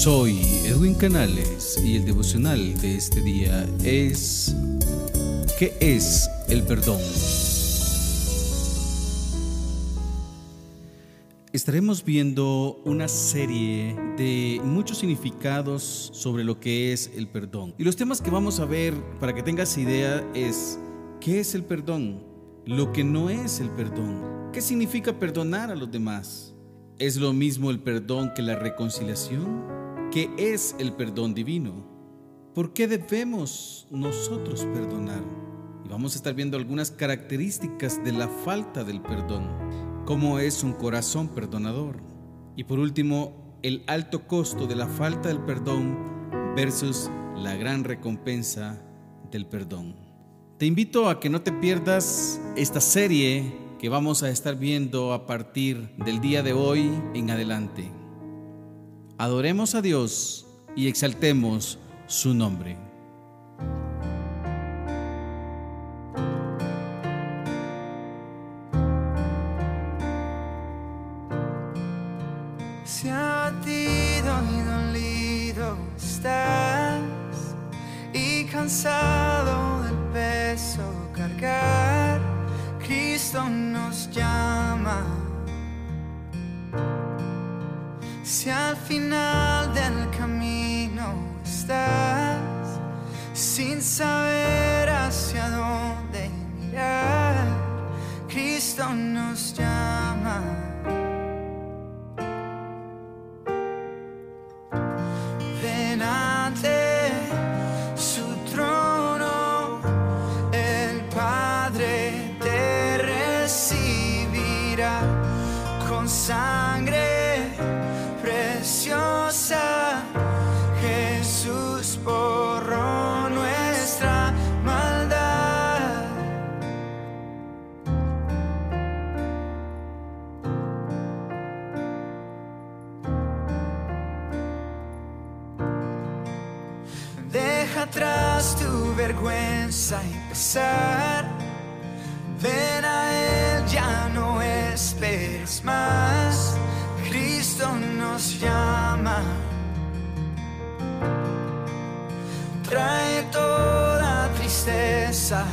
Soy Edwin Canales y el devocional de este día es ¿Qué es el perdón? Estaremos viendo una serie de muchos significados sobre lo que es el perdón. Y los temas que vamos a ver, para que tengas idea, es ¿qué es el perdón? Lo que no es el perdón. ¿Qué significa perdonar a los demás? ¿Es lo mismo el perdón que la reconciliación? ¿Qué es el perdón divino? ¿Por qué debemos nosotros perdonar? Y vamos a estar viendo algunas características de la falta del perdón cómo es un corazón perdonador. Y por último, el alto costo de la falta del perdón versus la gran recompensa del perdón. Te invito a que no te pierdas esta serie que vamos a estar viendo a partir del día de hoy en adelante. Adoremos a Dios y exaltemos su nombre. cansado del peso cargar, final del camino estás sin saber hacia dónde mirar, Cristo nos llama. Atrás tu vergüenza y pesar. Ven a Él, ya no esperes más. Cristo nos llama. Trae toda tristeza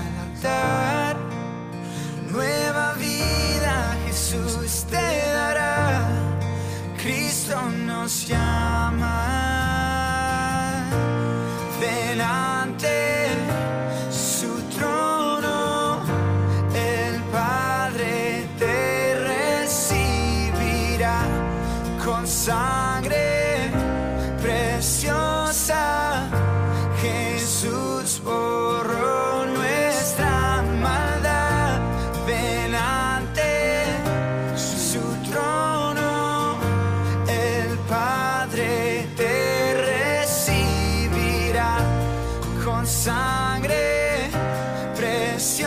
delante cuán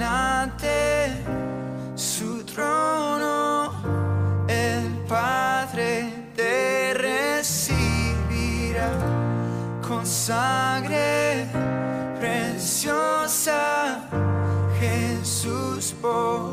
ante su trono, el Padre te recibirá con sangre preciosa, Jesús por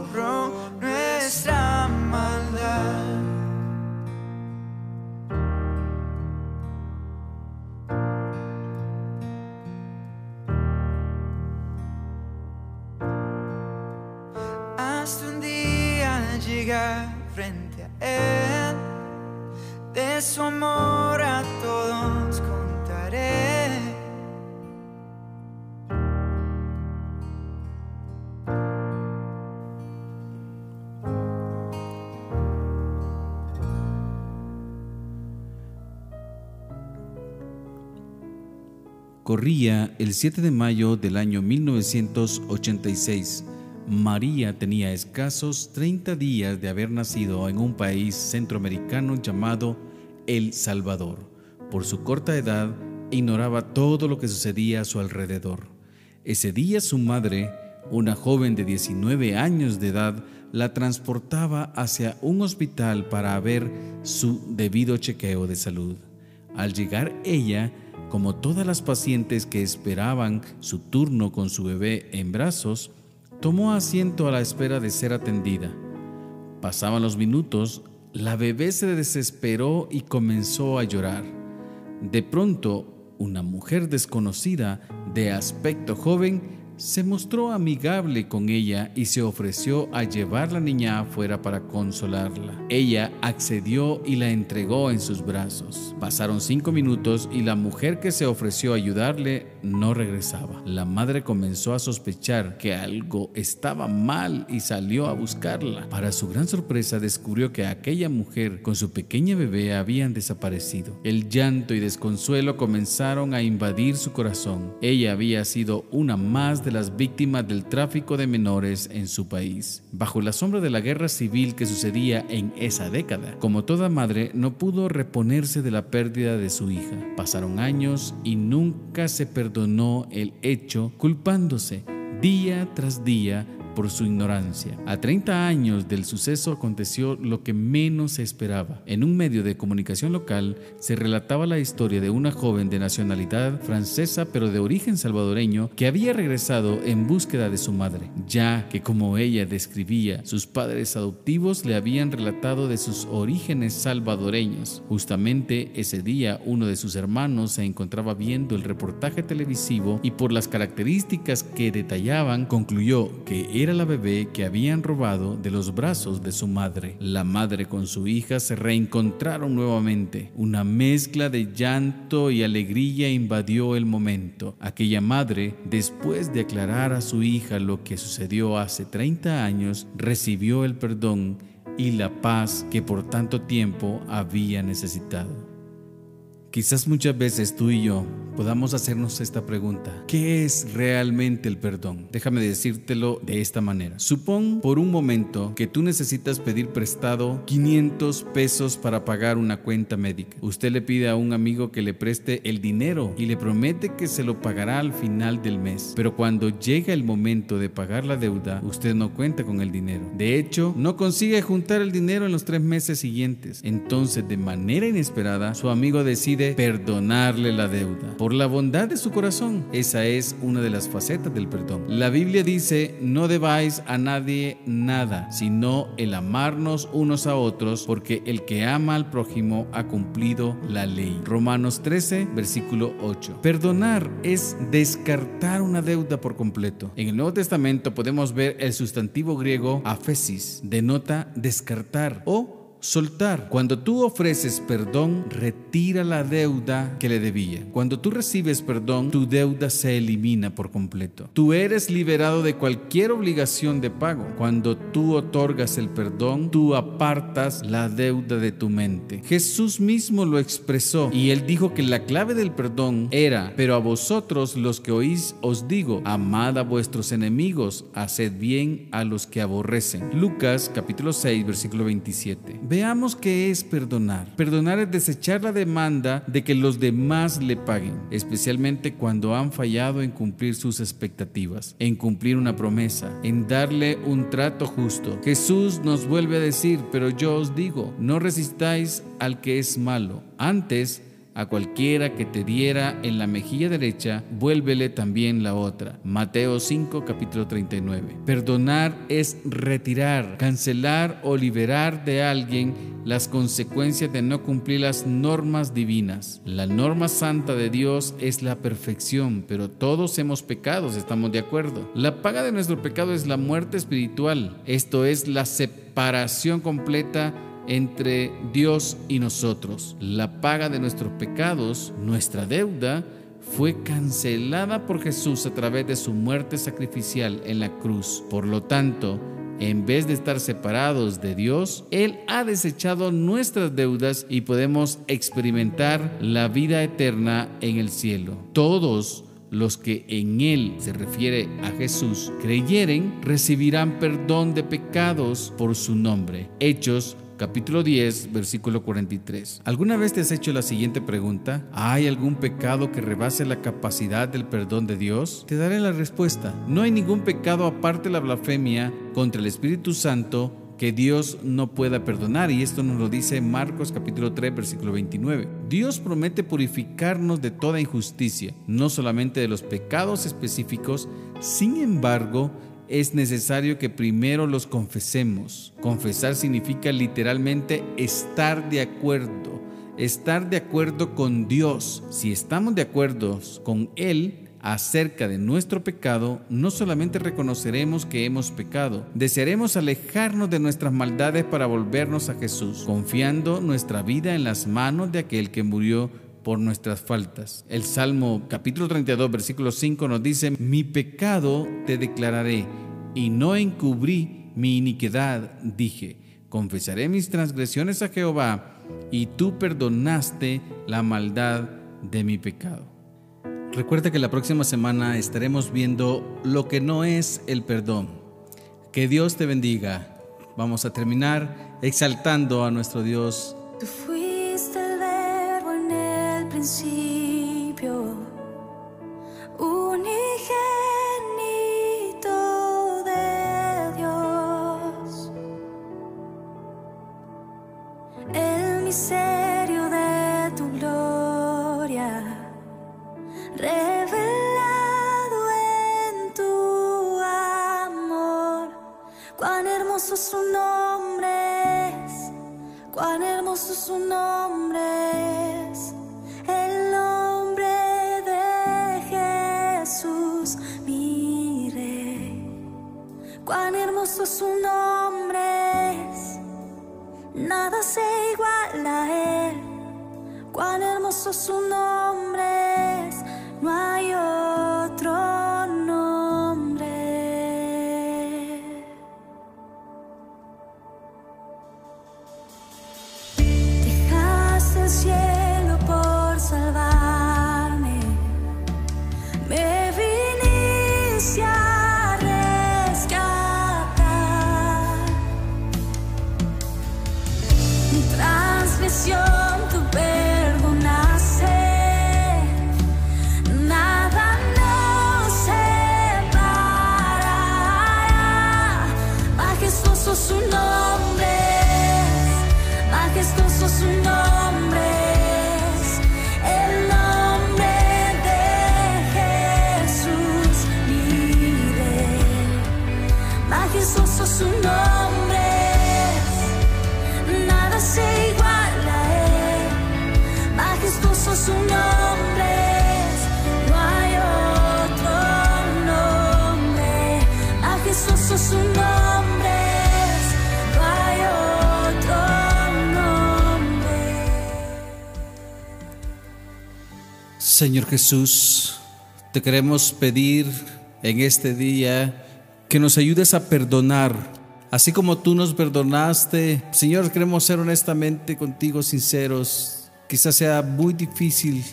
Un día llegar frente a él. De su amor a todos contaré. Corría el 7 de mayo del año 1986 María tenía escasos 30 días de haber nacido en un país centroamericano llamado El Salvador. Por su corta edad, ignoraba todo lo que sucedía a su alrededor. Ese día su madre, una joven de 19 años de edad, la transportaba hacia un hospital para ver su debido chequeo de salud. Al llegar ella, como todas las pacientes que esperaban su turno con su bebé en brazos, tomó asiento a la espera de ser atendida. Pasaban los minutos, la bebé se desesperó y comenzó a llorar. De pronto, una mujer desconocida, de aspecto joven, se mostró amigable con ella y se ofreció a llevar la niña afuera para consolarla. Ella accedió y la entregó en sus brazos. Pasaron cinco minutos y la mujer que se ofreció a ayudarle no regresaba. La madre comenzó a sospechar que algo estaba mal y salió a buscarla. Para su gran sorpresa descubrió que aquella mujer con su pequeña bebé habían desaparecido. El llanto y desconsuelo comenzaron a invadir su corazón. Ella había sido una más de las víctimas del tráfico de menores en su país. Bajo la sombra de la guerra civil que sucedía en esa década, como toda madre, no pudo reponerse de la pérdida de su hija. Pasaron años y nunca se perdonó el hecho, culpándose día tras día su ignorancia. A 30 años del suceso aconteció lo que menos se esperaba. En un medio de comunicación local se relataba la historia de una joven de nacionalidad francesa pero de origen salvadoreño que había regresado en búsqueda de su madre, ya que como ella describía, sus padres adoptivos le habían relatado de sus orígenes salvadoreños. Justamente ese día uno de sus hermanos se encontraba viendo el reportaje televisivo y por las características que detallaban concluyó que era la bebé que habían robado de los brazos de su madre. La madre con su hija se reencontraron nuevamente. Una mezcla de llanto y alegría invadió el momento. Aquella madre, después de aclarar a su hija lo que sucedió hace 30 años, recibió el perdón y la paz que por tanto tiempo había necesitado. Quizás muchas veces tú y yo podamos hacernos esta pregunta. ¿Qué es realmente el perdón? Déjame decírtelo de esta manera. Supón por un momento que tú necesitas pedir prestado 500 pesos para pagar una cuenta médica. Usted le pide a un amigo que le preste el dinero y le promete que se lo pagará al final del mes. Pero cuando llega el momento de pagar la deuda, usted no cuenta con el dinero. De hecho, no consigue juntar el dinero en los tres meses siguientes. Entonces, de manera inesperada, su amigo decide perdonarle la deuda por la bondad de su corazón. Esa es una de las facetas del perdón. La Biblia dice, no debáis a nadie nada, sino el amarnos unos a otros, porque el que ama al prójimo ha cumplido la ley. Romanos 13, versículo 8. Perdonar es descartar una deuda por completo. En el Nuevo Testamento podemos ver el sustantivo griego aphesis, denota descartar o soltar. Cuando tú ofreces perdón, retira la deuda que le debía. Cuando tú recibes perdón, tu deuda se elimina por completo. Tú eres liberado de cualquier obligación de pago. Cuando tú otorgas el perdón, tú apartas la deuda de tu mente. Jesús mismo lo expresó y él dijo que la clave del perdón era, pero a vosotros los que oís os digo, amad a vuestros enemigos, haced bien a los que aborrecen. Lucas capítulo 6 versículo 27. Veamos qué es perdonar. Perdonar es desechar la demanda de que los demás le paguen, especialmente cuando han fallado en cumplir sus expectativas, en cumplir una promesa, en darle un trato justo. Jesús nos vuelve a decir, pero yo os digo, no resistáis al que es malo. Antes, a cualquiera que te diera en la mejilla derecha, vuélvele también la otra. Mateo 5, capítulo 39. Perdonar es retirar, cancelar o liberar de alguien las consecuencias de no cumplir las normas divinas. La norma santa de Dios es la perfección, pero todos hemos pecado, estamos de acuerdo. La paga de nuestro pecado es la muerte espiritual, esto es la separación completa entre Dios y nosotros. La paga de nuestros pecados, nuestra deuda, fue cancelada por Jesús a través de su muerte sacrificial en la cruz. Por lo tanto, en vez de estar separados de Dios, Él ha desechado nuestras deudas y podemos experimentar la vida eterna en el cielo. Todos los que en Él se refiere a Jesús creyeren, recibirán perdón de pecados por su nombre. Hechos capítulo 10, versículo 43. ¿Alguna vez te has hecho la siguiente pregunta? ¿Hay algún pecado que rebase la capacidad del perdón de Dios? Te daré la respuesta. No hay ningún pecado aparte de la blasfemia contra el Espíritu Santo que Dios no pueda perdonar y esto nos lo dice Marcos capítulo 3 versículo 29. Dios promete purificarnos de toda injusticia, no solamente de los pecados específicos, sin embargo, es necesario que primero los confesemos. Confesar significa literalmente estar de acuerdo, estar de acuerdo con Dios. Si estamos de acuerdo con Él, acerca de nuestro pecado, no solamente reconoceremos que hemos pecado, desearemos alejarnos de nuestras maldades para volvernos a Jesús, confiando nuestra vida en las manos de aquel que murió por nuestras faltas. El Salmo capítulo 32 versículo 5 nos dice, mi pecado te declararé y no encubrí mi iniquidad, dije, confesaré mis transgresiones a Jehová y tú perdonaste la maldad de mi pecado. Recuerda que la próxima semana estaremos viendo lo que no es el perdón. Que Dios te bendiga. Vamos a terminar exaltando a nuestro Dios can see su nombre es, nada se iguala a él. Cuán hermoso su nombre majestuoso su nombre. su nombre, no hay otro nombre. A Jesús su nombre, no hay otro nombre. Señor Jesús, te queremos pedir en este día que nos ayudes a perdonar. Así como tú nos perdonaste, Señor, queremos ser honestamente contigo, sinceros, Quizás sea muy difícil,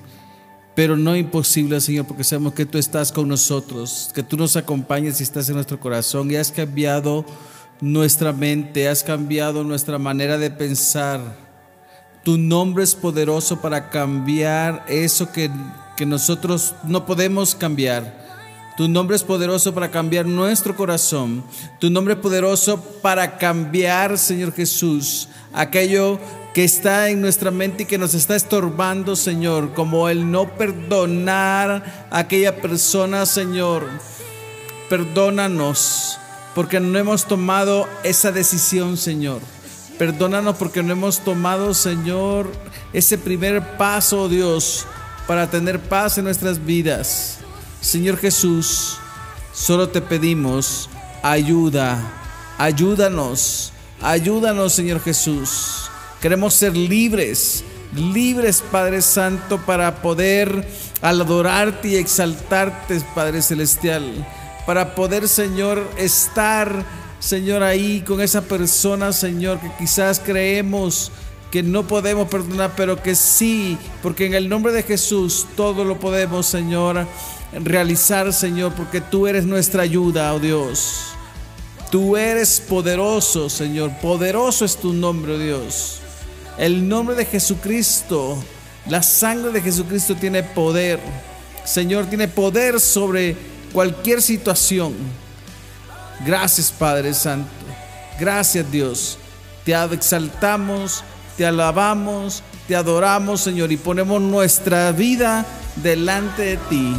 pero no imposible, Señor, porque sabemos que tú estás con nosotros, que tú nos acompañas y estás en nuestro corazón y has cambiado nuestra mente, has cambiado nuestra manera de pensar. Tu nombre es poderoso para cambiar eso que, que nosotros no podemos cambiar. Tu nombre es poderoso para cambiar nuestro corazón. Tu nombre es poderoso para cambiar, Señor Jesús, aquello que está en nuestra mente y que nos está estorbando, Señor, como el no perdonar a aquella persona, Señor. Perdónanos porque no hemos tomado esa decisión, Señor. Perdónanos porque no hemos tomado, Señor, ese primer paso, Dios, para tener paz en nuestras vidas. Señor Jesús, solo te pedimos ayuda, ayúdanos Ayúdanos, Señor Jesús. Queremos ser libres, libres, Padre Santo, para poder adorarte y exaltarte, Padre Celestial. Para poder, Señor, estar, Señor, ahí con esa persona, Señor, que quizás creemos que no podemos perdonar, pero que sí, porque en el nombre de Jesús todo lo podemos, Señor, realizar, Señor, porque tú eres nuestra ayuda, oh Dios. Tú eres poderoso, Señor. Poderoso es tu nombre, oh Dios. El nombre de Jesucristo, la sangre de Jesucristo tiene poder. Señor, tiene poder sobre cualquier situación. Gracias, Padre Santo. Gracias, Dios. Te exaltamos, te alabamos, te adoramos, Señor, y ponemos nuestra vida delante de ti.